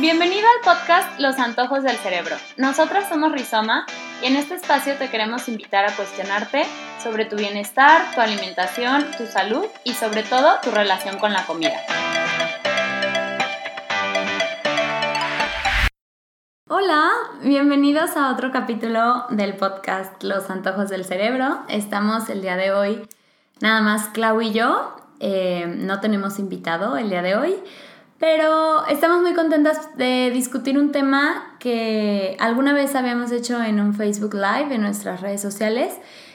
Bienvenido al podcast Los Antojos del Cerebro. Nosotras somos Rizoma y en este espacio te queremos invitar a cuestionarte sobre tu bienestar, tu alimentación, tu salud y sobre todo tu relación con la comida. Hola, bienvenidos a otro capítulo del podcast Los Antojos del Cerebro. Estamos el día de hoy, nada más Clau y yo. Eh, no tenemos invitado el día de hoy. Pero estamos muy contentas de discutir un tema que alguna vez habíamos hecho en un Facebook Live en nuestras redes sociales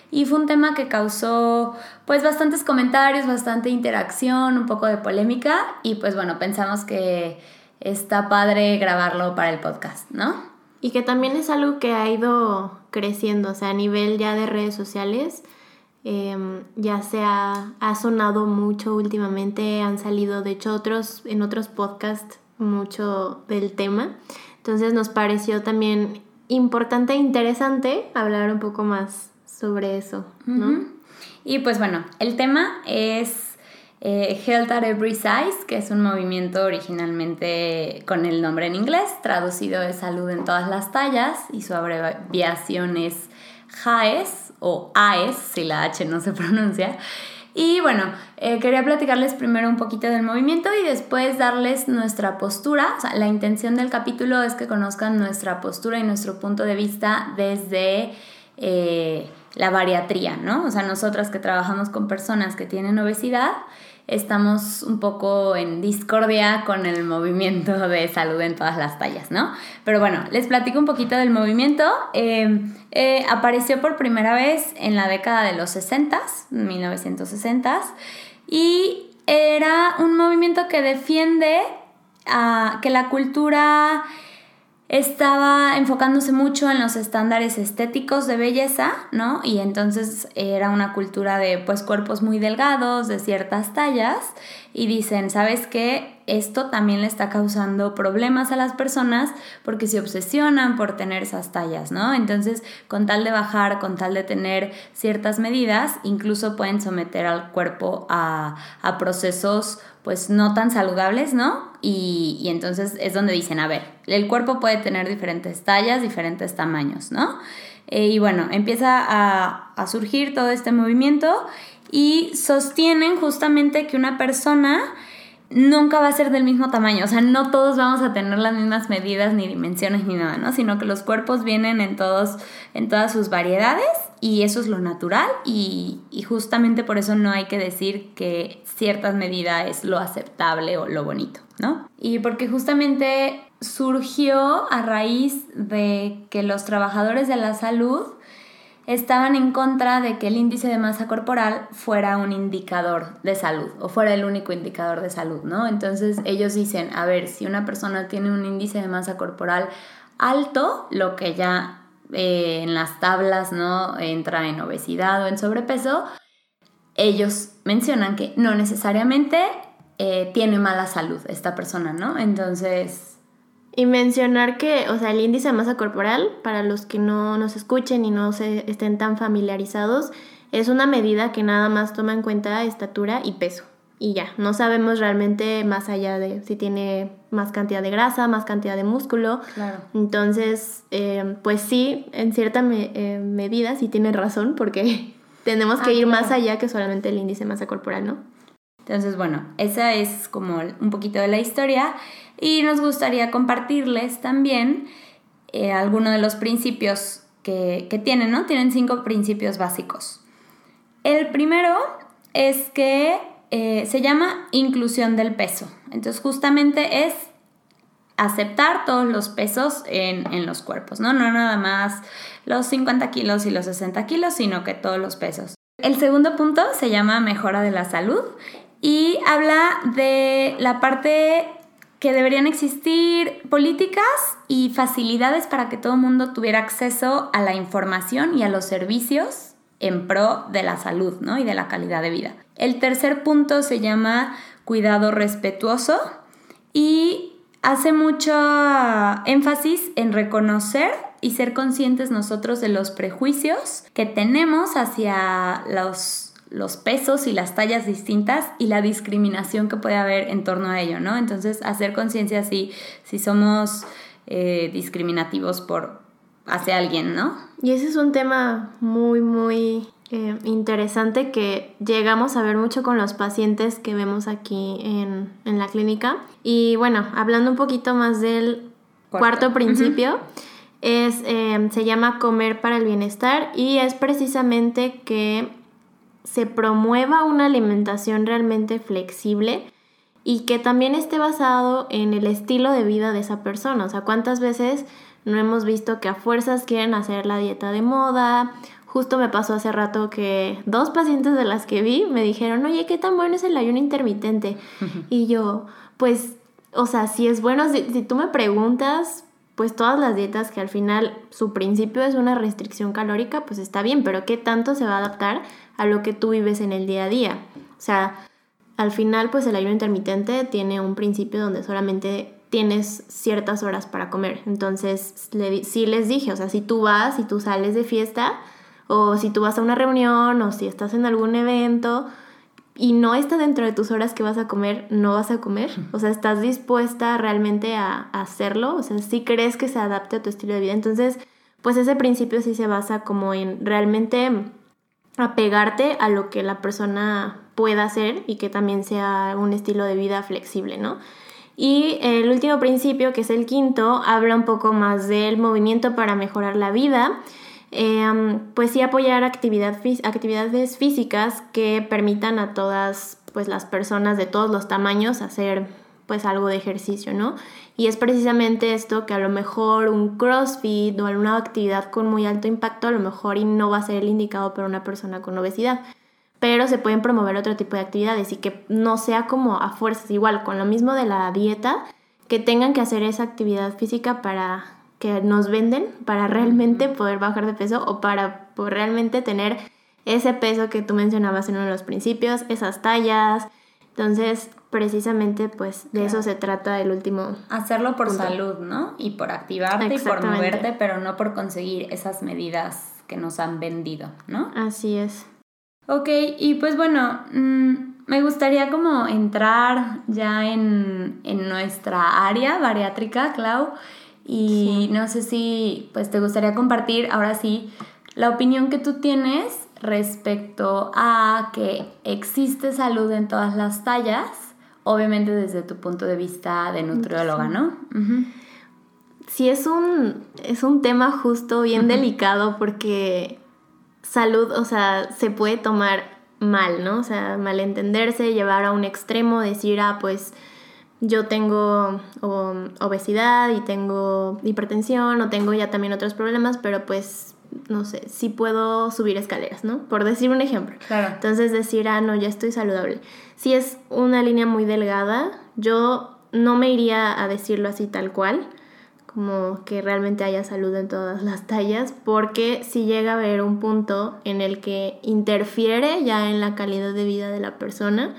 y fue un tema que causó pues bastantes comentarios, bastante interacción, un poco de polémica y pues bueno, pensamos que está padre grabarlo para el podcast, ¿no? Y que también es algo que ha ido creciendo, o sea, a nivel ya de redes sociales Em, ya se ha, sonado mucho últimamente, han salido de hecho otros, en otros podcasts mucho del tema. Entonces nos pareció también importante e interesante hablar un poco más sobre eso, ¿no? Y pues bueno, el tema es eh, Health at Every Size, que es un movimiento originalmente con el nombre en inglés, traducido de salud en todas las tallas, y su abreviación es HAES, o AES, si la H no se pronuncia. Y bueno, eh, quería platicarles primero un poquito del movimiento y después darles nuestra postura. O sea, la intención del capítulo es que conozcan nuestra postura y nuestro punto de vista desde eh, la bariatría, ¿no? O sea, nosotras que trabajamos con personas que tienen obesidad, estamos un poco en discordia con el movimiento de salud en todas las tallas, ¿no? Pero bueno, les platico un poquito del movimiento. Em, eh, apareció por primera vez en la década de los 60, 1960, y era un movimiento que defiende a que la cultura estaba enfocándose mucho en los estándares estéticos de belleza, ¿no? Y entonces era una cultura de pues cuerpos muy delgados, de ciertas tallas, y dicen, ¿sabes qué? Esto también le está causando problemas a las personas porque se obsesionan por tener esas tallas, ¿no? Entonces, con tal de bajar, con tal de tener ciertas medidas, incluso pueden someter al cuerpo a, a procesos pues no tan saludables, ¿no? Y, entonces es donde dicen, a ver, el cuerpo puede tener diferentes tallas, diferentes tamaños, ¿no? Eh, y bueno, empieza a, a surgir todo este movimiento y sostienen justamente que una persona nunca va a ser del mismo tamaño, o sea, no todos vamos a tener las mismas medidas ni dimensiones ni nada, ¿no? Sino que los cuerpos vienen en todos, en todas sus variedades y eso es lo natural y, y justamente por eso no hay que decir que ciertas medidas es lo aceptable o lo bonito, ¿no? Y porque justamente surgió a raíz de que los trabajadores de la salud estaban en contra de que el índice de masa corporal fuera un indicador de salud o fuera el único indicador de salud, ¿no? Entonces ellos dicen, a ver, si una persona tiene un índice de masa corporal alto, lo que ya eh, en las tablas, ¿no? Entra en obesidad o en sobrepeso, ellos mencionan que no necesariamente eh, tiene mala salud esta persona, ¿no? Entonces y mencionar que, o sea, el índice de masa corporal, para los que no nos escuchen y no se estén tan familiarizados, es una medida que nada más toma en cuenta estatura y peso. Y ya, no sabemos realmente más allá de si tiene más cantidad de grasa, más cantidad de músculo. Claro. Entonces, eh, pues sí, en cierta eh, medida sí tiene razón, porque tenemos que ah, ir más allá que solamente el índice de masa corporal, ¿no? Entonces, bueno, esa es como un poquito de la historia y nos gustaría compartirles también eh, algunos de los principios que, tienen, ¿no? Tienen cinco principios básicos. El primero es que eh, se llama inclusión del peso. Entonces, justamente es aceptar todos los pesos en, en, los cuerpos, ¿no? No nada más los 50 kilos y los 60 kilos, sino que todos los pesos. El segundo punto se llama mejora de la salud y habla de la parte que deberían existir políticas y facilidades para que todo el mundo tuviera acceso a la información y a los servicios en pro de la salud ¿no? y de la calidad de vida. El tercer punto se llama cuidado respetuoso y hace mucho énfasis en reconocer y ser conscientes nosotros de los prejuicios que tenemos hacia los los pesos y las tallas distintas y la discriminación que puede haber en torno a ello, ¿no? Entonces, hacer conciencia si, si somos eh, discriminativos por hacia alguien, ¿no? Y ese es un tema muy, muy eh, interesante que llegamos a ver mucho con los pacientes que vemos aquí en, la clínica. Y bueno, hablando un poquito más del cuarto, principio, es, eh, se llama comer para el bienestar y es precisamente que se promueva una alimentación realmente flexible y que también esté basado en el estilo de vida de esa persona. O sea, ¿cuántas veces no hemos visto que a fuerzas quieren hacer la dieta de moda? Justo me pasó hace rato que dos pacientes de las que vi me dijeron, oye, ¿qué tan bueno es el ayuno intermitente? y yo, pues, o sea, si es bueno, si, si tú me preguntas, pues todas las dietas que al final su principio es una restricción calórica, pues está bien, pero ¿qué tanto se va a adaptar a lo que tú vives en el día a día? O sea, al final, pues el ayuno intermitente tiene un principio donde solamente tienes ciertas horas para comer. Entonces, le, sí les dije, o sea, si tú vas, si tú sales de fiesta, o si tú vas a una reunión, o si estás en algún evento y no está dentro de tus horas que vas a comer, no vas a comer. O sea, estás dispuesta realmente a, a hacerlo. O sea, si crees que se adapte a tu estilo de vida. Entonces, pues ese principio sí se basa como en realmente apegarte a lo que la persona pueda hacer y que también sea un estilo de vida flexible, ¿no? Y el último principio, que es el quinto, habla un poco más del movimiento para mejorar la vida. Em, pues sí apoyar actividad, actividades físicas que permitan a todas pues las personas de todos los tamaños hacer pues algo de ejercicio, ¿no? Y es precisamente esto que a lo mejor un CrossFit o alguna actividad con muy alto impacto a lo mejor y no va a ser el indicado para una persona con obesidad pero se pueden promover otro tipo de actividades y que no sea como a fuerzas, igual con lo mismo de la dieta, que tengan que hacer esa actividad física para que nos venden, para realmente poder bajar de peso o para realmente tener ese peso que tú mencionabas en uno de los principios, esas tallas. Entonces, precisamente, pues de eso se trata el último. Hacerlo por salud, ¿no? Y por activarte y por moverte, pero no por conseguir esas medidas que nos han vendido, ¿no? Así es. Ok, y pues bueno, mm, me gustaría como entrar ya en, nuestra área bariátrica, Clau, y no sé si pues te gustaría compartir ahora sí la opinión que tú tienes respecto a que existe salud en todas las tallas, obviamente desde tu punto de vista de nutrióloga, ¿no? Sí, es un, es un tema justo bien delicado porque salud, o sea, se puede tomar mal, ¿no? O sea, malentenderse, llevar a un extremo, decir, ah, pues yo tengo obesidad y tengo hipertensión o tengo ya también otros problemas, pero pues, no sé, sí puedo subir escaleras, ¿no? Por decir un ejemplo. Claro. Entonces decir, ah, no, ya estoy saludable. Si es una línea muy delgada, yo no me iría a decirlo así tal cual, como que realmente haya salud en todas las tallas, porque si llega a haber un punto en el que interfiere ya en la calidad de vida de la persona.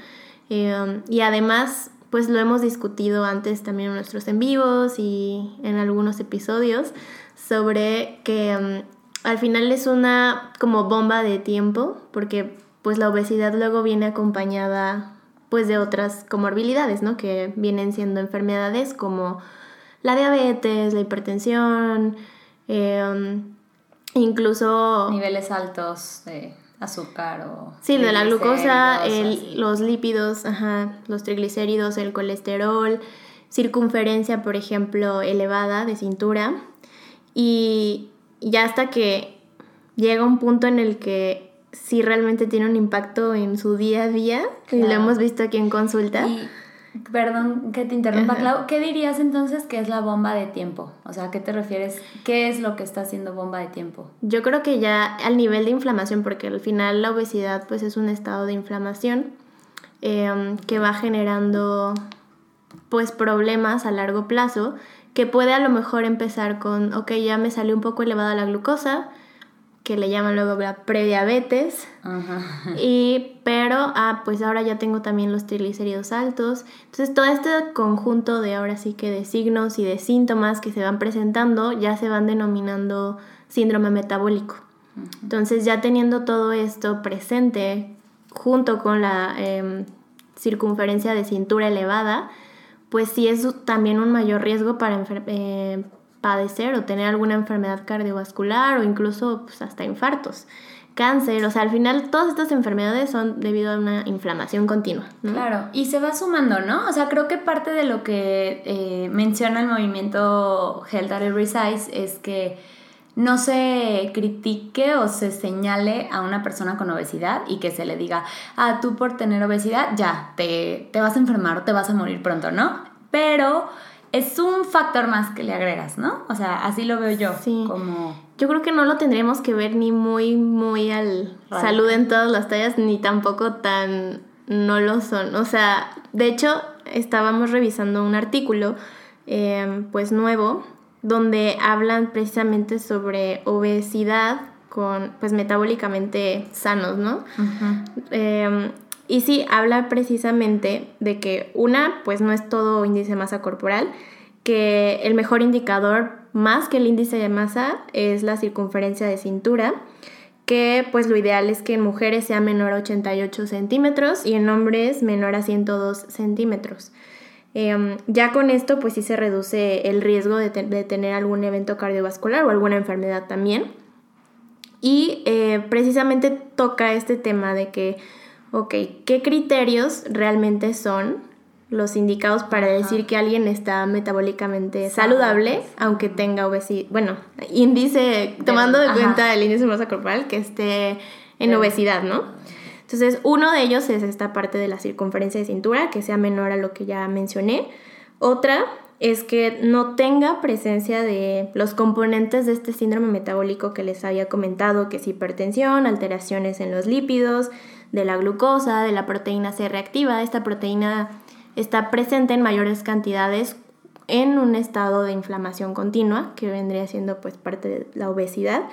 Eh, y además, pues lo hemos discutido antes también en nuestros en vivos y en algunos episodios sobre que mm, al final es una como bomba de tiempo, porque pues la obesidad luego viene acompañada pues de otras comorbilidades, ¿no? Que vienen siendo enfermedades como la diabetes, la hipertensión, em, incluso... Niveles altos de azúcar o... Sí, de la glucosa, los lípidos, los triglicéridos, el colesterol, circunferencia, por ejemplo, elevada de cintura. Y ya hasta que llega un punto en el que sí realmente tiene un impacto en su día a día, y lo hemos visto aquí en consulta. Perdón que te interrumpa, Clau. ¿Qué dirías entonces que es la bomba de tiempo? O sea, qué te refieres? ¿Qué es lo que está haciendo bomba de tiempo? Yo creo que ya al nivel de inflamación, porque al final la obesidad pues es un estado de inflamación em, que va generando pues problemas a largo plazo que puede a lo mejor empezar con, ok, ya me salió un poco elevada la glucosa, que le llaman luego la prediabetes. Y, pero, ah, pues ahora ya tengo también los triglicéridos altos. Entonces, todo este conjunto de ahora sí que de signos y de síntomas que se van presentando ya se van denominando síndrome metabólico. Entonces, ya teniendo todo esto presente, junto con la em, circunferencia de cintura elevada, pues sí es también un mayor riesgo para eh, padecer o tener alguna enfermedad cardiovascular o incluso pues, hasta infartos cáncer, o sea, al final todas estas enfermedades son debido a una inflamación continua. Claro, y se va sumando, ¿no? O sea, creo que parte de lo que eh, menciona el movimiento Health at Every Size es que no se critique o se señale a una persona con obesidad y que se le diga, ah, tú por tener obesidad ya, te, te vas a enfermar o te vas a morir pronto, ¿no? Pero es un factor más que le agregas, ¿no? O sea, así lo veo yo. Sí. Como... Yo creo que no lo tendríamos que ver ni muy, muy al salud en todas las tallas, ni tampoco tan no lo son. O sea, de hecho, estábamos revisando un artículo, em, pues nuevo, donde hablan precisamente sobre obesidad con, pues metabólicamente sanos, ¿no? Em, y sí, habla precisamente de que una, pues no es todo índice de masa corporal, que el mejor indicador más que el índice de masa es la circunferencia de cintura, que pues lo ideal es que en mujeres sea menor a 88 centímetros y en hombres menor a 102 centímetros. Em, ya con esto pues sí se reduce el riesgo de, tener algún evento cardiovascular o alguna enfermedad también. Y eh, precisamente toca este tema de que ok, ¿qué criterios realmente son los indicados para decir que alguien está metabólicamente saludable, aunque tenga obesidad? Bueno, índice, tomando de cuenta el índice de masa corporal, que esté en obesidad, ¿no? Entonces, uno de ellos es esta parte de la circunferencia de cintura, que sea menor a lo que ya mencioné. Otra es que no tenga presencia de los componentes de este síndrome metabólico que les había comentado, que es hipertensión, alteraciones en los lípidos, de la glucosa, de la proteína C reactiva. Esta proteína está presente en mayores cantidades en un estado de inflamación continua, que vendría siendo pues parte de la obesidad.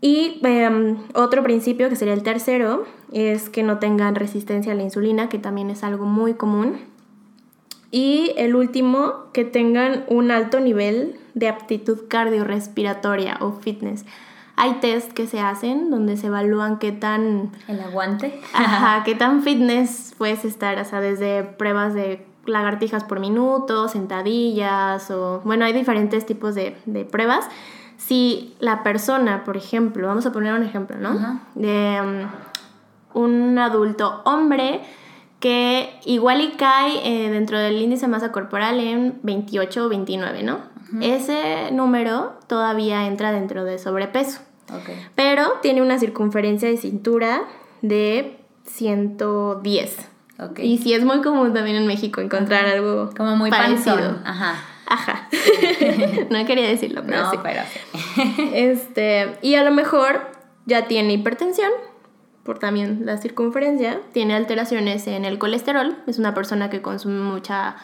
Y em, otro principio, que sería el tercero, es que no tengan resistencia a la insulina, que también es algo muy común. Y el último, que tengan un alto nivel de aptitud cardiorrespiratoria o fitness. Hay test que se hacen donde se evalúan qué tan... El aguante. Ajá, qué tan fitness puedes estar, o sea, desde pruebas de lagartijas por minuto, sentadillas o... Bueno, hay diferentes tipos de, pruebas. Si la persona, por ejemplo, vamos a poner un ejemplo, ¿no? De um, un adulto hombre que igual y cae eh, dentro del índice de masa corporal en 28 o 29, ¿no? Ese número todavía entra dentro de sobrepeso. Pero tiene una circunferencia de cintura de 110. Y sí es muy común también en México encontrar algo como muy parecido. Ajá. Ajá. no quería decirlo, pero no, sí. Pero este, y a lo mejor ya tiene hipertensión por también la circunferencia, tiene alteraciones en el colesterol, es una persona que consume mucha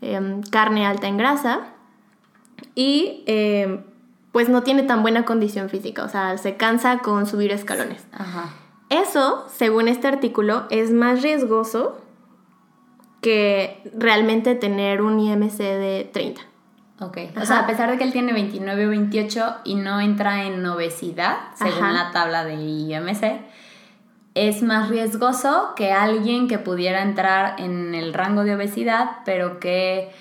em, carne alta en grasa y em, pues no tiene tan buena condición física, o sea, se cansa con subir escalones. Eso, según este artículo, es más riesgoso que realmente tener un IMC de 30. Ok, o sea, a pesar de que él tiene 29 o 28 y no entra en obesidad, según la tabla de IMC, es más riesgoso que alguien que pudiera entrar en el rango de obesidad, pero que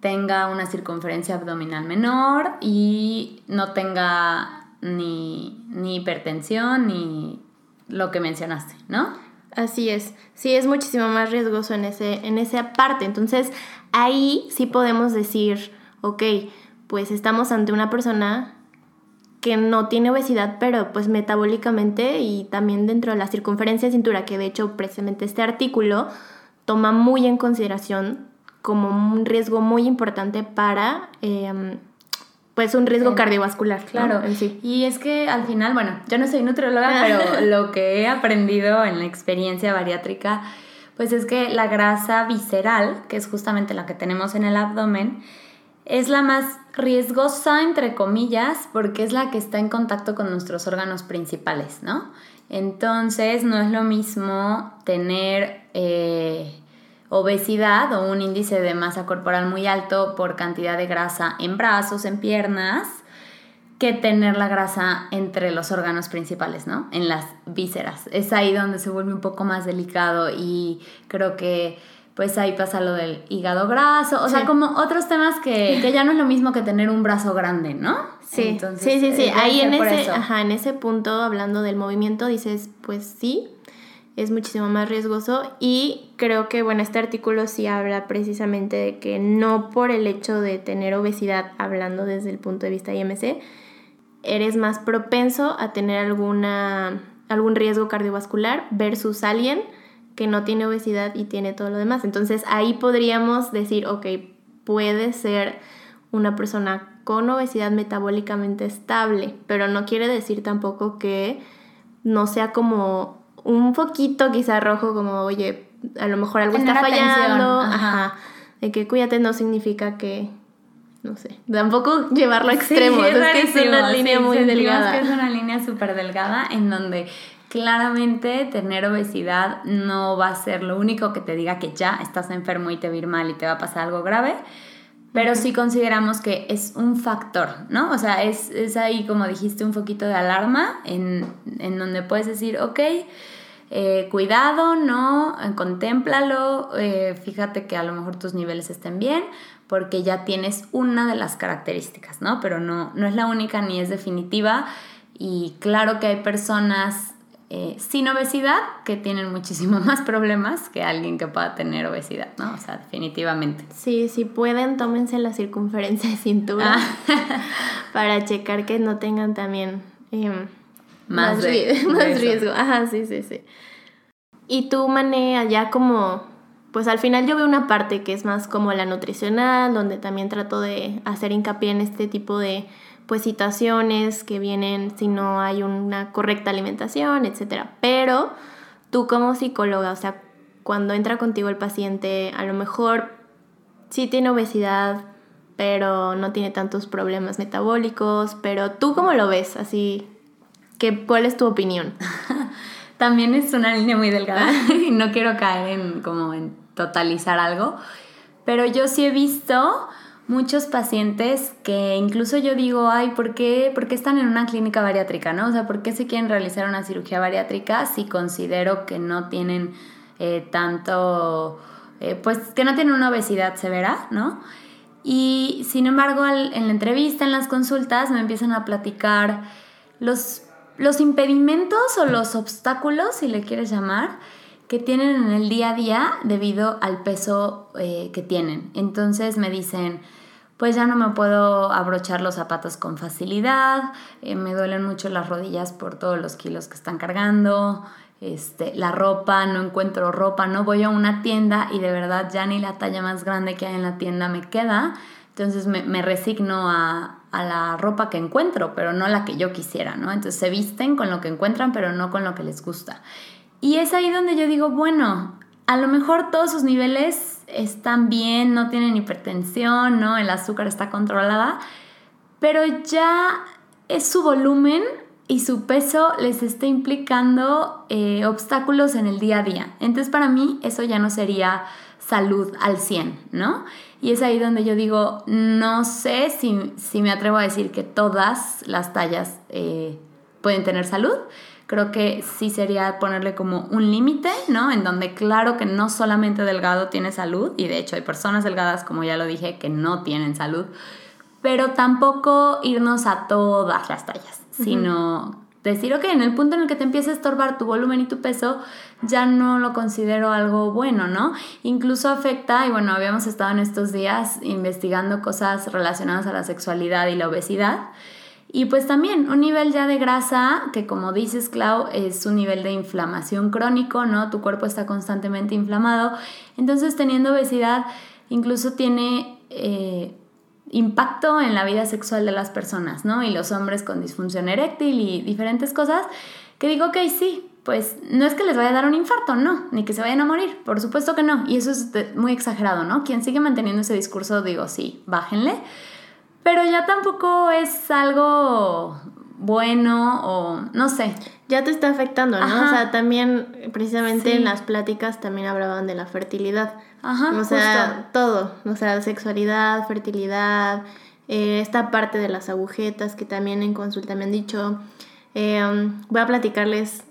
tenga una circunferencia abdominal menor y no tenga ni, hipertensión ni lo que mencionaste, ¿no? Así es, sí es muchísimo más riesgoso en, ese, en esa parte. Entonces ahí sí podemos decir, ok, pues estamos ante una persona que no tiene obesidad, pero pues metabólicamente y también dentro de la circunferencia de cintura, que de hecho precisamente este artículo toma muy en consideración como un riesgo muy importante para em, pues un riesgo cardiovascular. Claro, en sí. Y es que al final, bueno, yo no soy nutrióloga, pero lo que he aprendido en la experiencia bariátrica, pues es que la grasa visceral, que es justamente la que tenemos en el abdomen, es la más riesgosa, entre comillas, porque es la que está en contacto con nuestros órganos principales, ¿no? Entonces, no es lo mismo tener eh, obesidad o un índice de masa corporal muy alto por cantidad de grasa en brazos, en piernas, que tener la grasa entre los órganos principales, ¿no? En las vísceras. Es ahí donde se vuelve un poco más delicado y creo que pues ahí pasa lo del hígado graso, o sea, como otros temas que, ya no es lo mismo que tener un brazo grande, ¿no? Sí, sí, sí, sí. Eh, ahí en ese, ajá, en ese punto, hablando del movimiento, dices, pues sí, es muchísimo más riesgoso y creo que, bueno, este artículo sí habla precisamente de que no por el hecho de tener obesidad, hablando desde el punto de vista IMC, eres más propenso a tener alguna, algún riesgo cardiovascular versus alguien que no tiene obesidad y tiene todo lo demás. Entonces ahí podríamos decir, ok, puede ser una persona con obesidad metabólicamente estable, pero no quiere decir tampoco que no sea como un poquito quizá rojo, como, oye, a lo mejor algo está fallando, ajá. de que cuídate no significa que, no sé, tampoco llevarlo a extremos, es, que es una línea muy delgada. Es una línea súper delgada en donde claramente tener obesidad no va a ser lo único que te diga que ya estás enfermo y te va a ir mal y te va a pasar algo grave, pero sí consideramos que es un factor, ¿no? O sea, es, es ahí, como dijiste, un poquito de alarma en, en donde puedes decir, ok, eh, cuidado, ¿no? Contémplalo, eh, fíjate que a lo mejor tus niveles estén bien, porque ya tienes una de las características, ¿no? Pero no, no es la única ni es definitiva. Y claro que hay personas eh, sin obesidad que tienen muchísimo más problemas que alguien que pueda tener obesidad, ¿no? O sea, definitivamente. Sí, si pueden, tómense la circunferencia de cintura ah. para checar que no tengan también em, más, riesgo. Ajá, sí, sí, sí. Y tú, Mané, ya como, pues al final yo veo una parte que es más como la nutricional, donde también trato de hacer hincapié en este tipo de pues situaciones que vienen si no hay una correcta alimentación, etc. Pero tú como psicóloga, o sea, cuando entra contigo el paciente, a lo mejor sí tiene obesidad, pero no tiene tantos problemas metabólicos, pero tú cómo lo ves, así, que, ¿cuál es tu opinión? También es una línea muy delgada y no quiero caer en como en totalizar algo, pero yo sí he visto muchos pacientes que incluso yo digo, ay, ¿por qué, ¿por qué están en una clínica bariátrica? ¿no? O sea, ¿por qué se quieren realizar una cirugía bariátrica si considero que no tienen eh, tanto, eh, pues que no tienen una obesidad severa, ¿no? Y sin embargo, en la entrevista, en las consultas, me empiezan a platicar los, los impedimentos o los obstáculos, si le quieres llamar, que tienen en el día a día debido al peso eh, que tienen. Entonces me dicen, pues ya no me puedo abrochar los zapatos con facilidad, eh, me duelen mucho las rodillas por todos los kilos que están cargando, este, la ropa, no encuentro ropa, no voy a una tienda y de verdad ya ni la talla más grande que hay en la tienda me queda, entonces me, resigno a, a, la ropa que encuentro, pero no la que yo quisiera, ¿no? Entonces se visten con lo que encuentran, pero no con lo que les gusta. Y es ahí donde yo digo, bueno, a lo mejor todos sus niveles están bien, no tienen hipertensión, ¿no? El azúcar está controlada, pero ya es su volumen y su peso les está implicando eh, obstáculos en el día a día. Entonces para mí eso ya no sería salud al 100, ¿no? Y es ahí donde yo digo, no sé si, me atrevo a decir que todas las tallas eh, pueden tener salud, creo que sí sería ponerle como un límite, ¿no? En donde claro que no solamente delgado tiene salud, y de hecho hay personas delgadas, como ya lo dije, que no tienen salud, pero tampoco irnos a todas las tallas, sino decir, ok, en el punto en el que te empieza a estorbar tu volumen y tu peso, ya no lo considero algo bueno, ¿no? Incluso afecta, y bueno, habíamos estado en estos días investigando cosas relacionadas a la sexualidad y la obesidad. Y pues también un nivel ya de grasa, que como dices, Clau, es un nivel de inflamación crónico, ¿no? Tu cuerpo está constantemente inflamado. Entonces, teniendo obesidad, incluso tiene eh, impacto en la vida sexual de las personas, ¿no? Y los hombres con disfunción eréctil y diferentes cosas, que digo, ok, sí, pues no es que les vaya a dar un infarto, no, ni que se vayan a morir, por supuesto que no. Y eso es muy exagerado, ¿no? Quien sigue manteniendo ese discurso, digo, sí, bájenle pero ya tampoco es algo bueno o no sé. Ya te está afectando, ¿no? O sea, también precisamente en las pláticas también hablaban de la fertilidad. Ajá. O sea, todo. O sea, sexualidad, fertilidad, eh, esta parte de las agujetas que también en consulta me han dicho. Em, voy a platicarles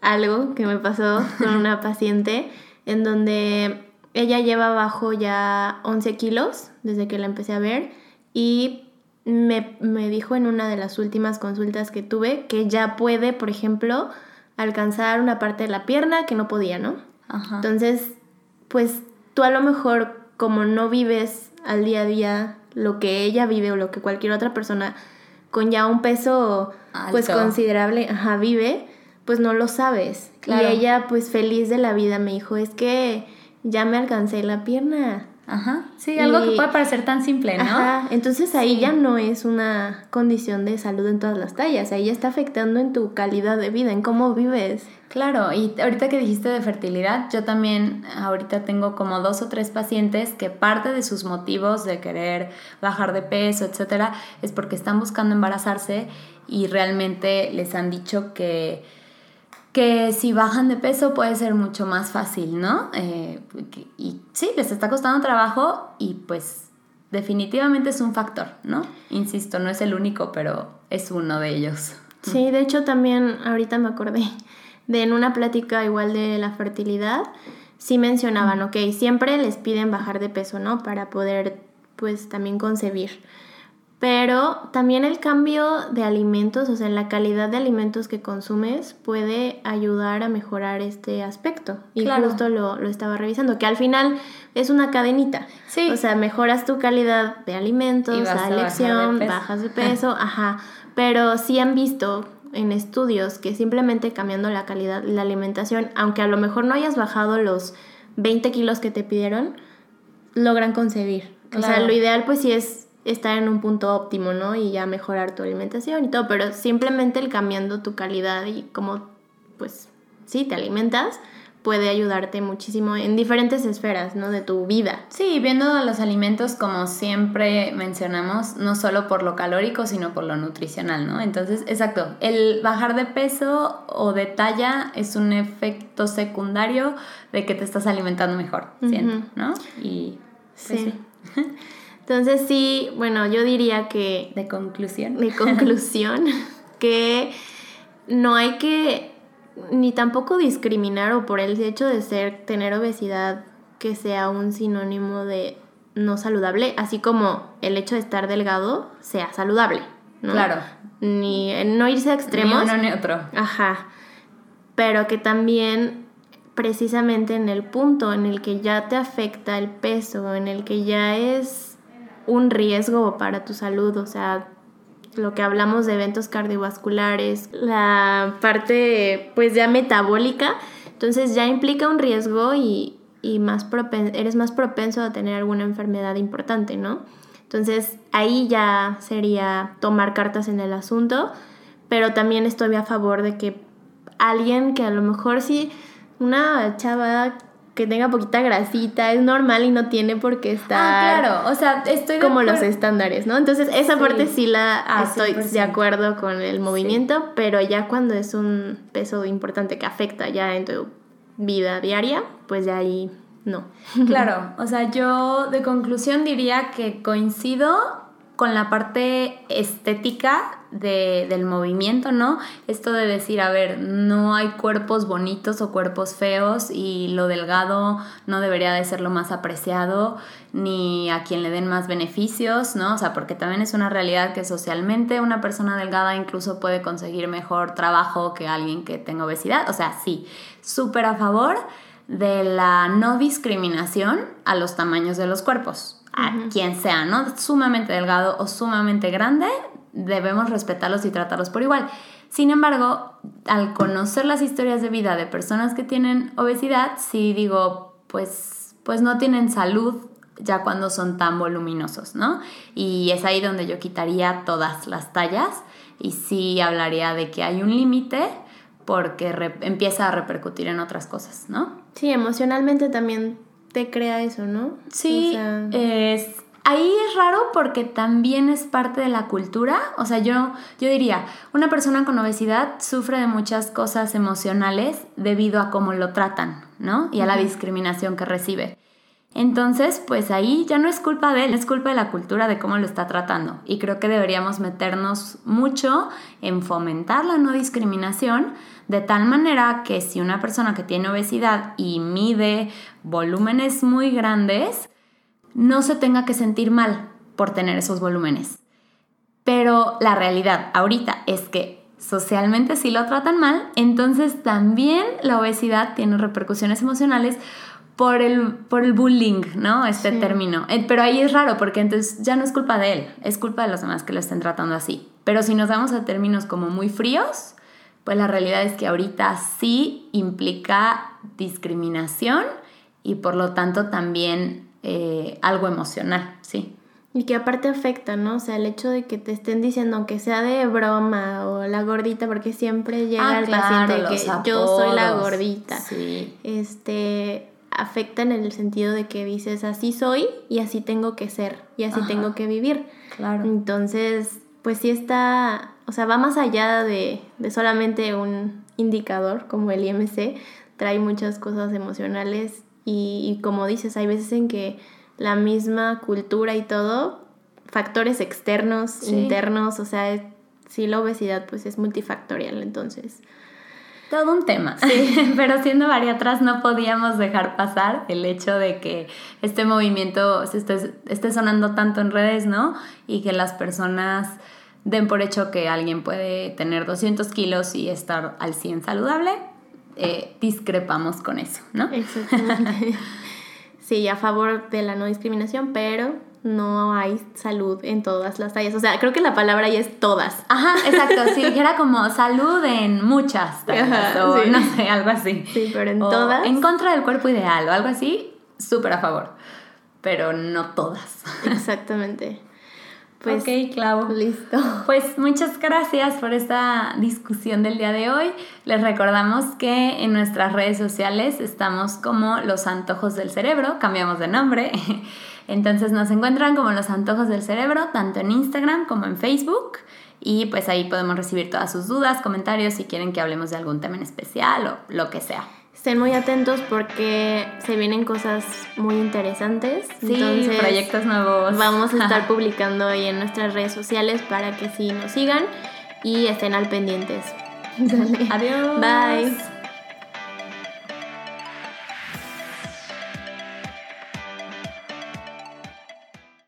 algo que me pasó con una paciente en donde ella lleva abajo ya 11 kilos desde que la empecé a ver y me, me, dijo en una de las últimas consultas que tuve que ya puede, por ejemplo, alcanzar una parte de la pierna que no podía, ¿no? Ajá. Entonces, pues tú a lo mejor como no vives al día a día lo que ella vive o lo que cualquier otra persona con ya un peso pues considerable, ajá, vive, pues no lo sabes. Y ella pues feliz de la vida me dijo, es que ya me alcancé la pierna. Ajá, sí, algo que puede parecer tan simple, ¿no? Ajá, entonces ahí ya no es una condición de salud en todas las tallas, ahí ya está afectando en tu calidad de vida, en cómo vives. Claro, y ahorita que dijiste de fertilidad, yo también ahorita tengo como dos o tres pacientes que parte de sus motivos de querer bajar de peso, etcétera, es porque están buscando embarazarse y realmente les han dicho que que si bajan de peso puede ser mucho más fácil, ¿no? Eh, y sí, les está costando trabajo y pues definitivamente es un factor, ¿no? Insisto, no es el único, pero es uno de ellos. Sí, de hecho también ahorita me acordé de en una plática igual de la fertilidad, sí mencionaban, ok, siempre les piden bajar de peso, ¿no? Para poder pues también concebir pero también el cambio de alimentos, o sea, la calidad de alimentos que consumes puede ayudar a mejorar este aspecto. Y justo lo, lo, estaba revisando, que al final es una cadenita. Sí. O sea, mejoras tu calidad de alimentos, la elección, bajas de peso, ajá. Pero sí han visto en estudios que simplemente cambiando la calidad de la alimentación, aunque a lo mejor no hayas bajado los 20 kilos que te pidieron, logran concebir. O sea, lo ideal pues sí es estar en un punto óptimo, ¿no? Y ya mejorar tu alimentación y todo, pero simplemente el cambiando tu calidad y cómo, pues, sí, te alimentas, puede ayudarte muchísimo en diferentes esferas, ¿no? De tu vida. Sí, viendo los alimentos como siempre mencionamos, no solo por lo calórico, sino por lo nutricional, ¿no? Entonces, exacto, el bajar de peso o de talla es un efecto secundario de que te estás alimentando mejor, ¿no? Y pues, sí. sí. Entonces sí, bueno, yo diría que... De conclusión. De conclusión, que no hay que ni tampoco discriminar o por el hecho de ser, tener obesidad, que sea un sinónimo de no saludable, así como el hecho de estar delgado sea saludable. ¿no? Claro. Ni no irse a extremos. Ni uno ni otro. Ajá. Pero que también precisamente en el punto en el que ya te afecta el peso, en el que ya es un riesgo para tu salud, o sea, lo que hablamos de eventos cardiovasculares, la parte pues ya metabólica, entonces ya implica un riesgo y, más eres más propenso a tener alguna enfermedad importante, ¿no? Entonces ahí ya sería tomar cartas en el asunto, pero también estoy a favor de que alguien que a lo mejor sí, una chava que tenga poquita grasita, es normal y no tiene por qué estar. Ah, claro, o sea, estoy como los estándares, ¿no? Entonces, esa parte sí la ah, estoy de acuerdo con el movimiento, pero ya cuando es un peso importante que afecta ya en tu vida diaria, pues ya ahí no. Claro, o sea, yo de conclusión diría que coincido con la parte estética de, del movimiento, ¿no? Esto de decir, a ver, no hay cuerpos bonitos o cuerpos feos y lo delgado no debería de ser lo más apreciado ni a quien le den más beneficios, ¿no? O sea, porque también es una realidad que socialmente una persona delgada incluso puede conseguir mejor trabajo que alguien que tenga obesidad. O sea, sí, súper a favor de la no discriminación a los tamaños de los cuerpos a quien sea, ¿no? Sumamente delgado o sumamente grande, debemos respetarlos y tratarlos por igual. Sin embargo, al conocer las historias de vida de personas que tienen obesidad, sí digo, pues, pues no tienen salud ya cuando son tan voluminosos, ¿no? Y es ahí donde yo quitaría todas las tallas y sí hablaría de que hay un límite porque empieza a repercutir en otras cosas, ¿no? Sí, emocionalmente también te crea eso, ¿no? Sí, es, ahí es raro porque también es parte de la cultura. O sea, yo, yo diría, una persona con obesidad sufre de muchas cosas emocionales debido a cómo lo tratan, ¿no? Y a la discriminación que recibe. Entonces, pues ahí ya no es culpa de él, es culpa de la cultura de cómo lo está tratando. Y creo que deberíamos meternos mucho en fomentar la no discriminación, de tal manera que si una persona que tiene obesidad y mide volúmenes muy grandes, no se tenga que sentir mal por tener esos volúmenes. Pero la realidad ahorita es que socialmente sí lo tratan mal, entonces también la obesidad tiene repercusiones emocionales por el, por el bullying, ¿no? Este término. Eh, pero ahí es raro porque entonces ya no es culpa de él, es culpa de los demás que lo estén tratando así. Pero si nos vamos a términos como muy fríos, pues la realidad es que ahorita sí implica discriminación y por lo tanto también eh, algo emocional, sí. Y que aparte afecta, ¿no? O sea, el hecho de que te estén diciendo, aunque sea de broma o la gordita, porque siempre llega ah, el paciente que yo soy la gordita. Sí. Este, afecta en el sentido de que dices así soy y así tengo que ser y así tengo que vivir. Claro. Entonces, pues sí está, o sea, va más allá de, de solamente un indicador como el IMC, trae muchas cosas emocionales y, como dices, hay veces en que la misma cultura y todo, factores externos, internos, o sea, sí la obesidad pues es multifactorial, entonces todo un tema. Sí. Pero siendo bariatras no podíamos dejar pasar el hecho de que este movimiento se esté, sonando tanto en redes, ¿no? Y que las personas den por hecho que alguien puede tener 200 kilos y estar al 100 saludable. Eh, discrepamos con eso, ¿no? Exactamente. sí, a favor de la no discriminación, pero no hay salud en todas las tallas. O sea, creo que la palabra ya es todas. Ajá, exacto. Si dijera como salud en muchas tallas o no sé, algo así. Sí, pero en todas. En contra del cuerpo ideal o algo así, súper a favor. Pero no todas. Exactamente. Pues, ok, clavo. Listo. Pues muchas gracias por esta discusión del día de hoy. Les recordamos que en nuestras redes sociales estamos como Los Antojos del Cerebro, cambiamos de nombre. Entonces nos encuentran como los antojos del cerebro, tanto en Instagram como en Facebook. Y pues ahí podemos recibir todas sus dudas, comentarios, si quieren que hablemos de algún tema en especial o lo que sea. Estén muy atentos porque se vienen cosas muy interesantes. Sí, proyectos nuevos. Vamos a estar publicando ahí en nuestras redes sociales para que sí nos sigan y estén al pendientes. Adiós. Bye.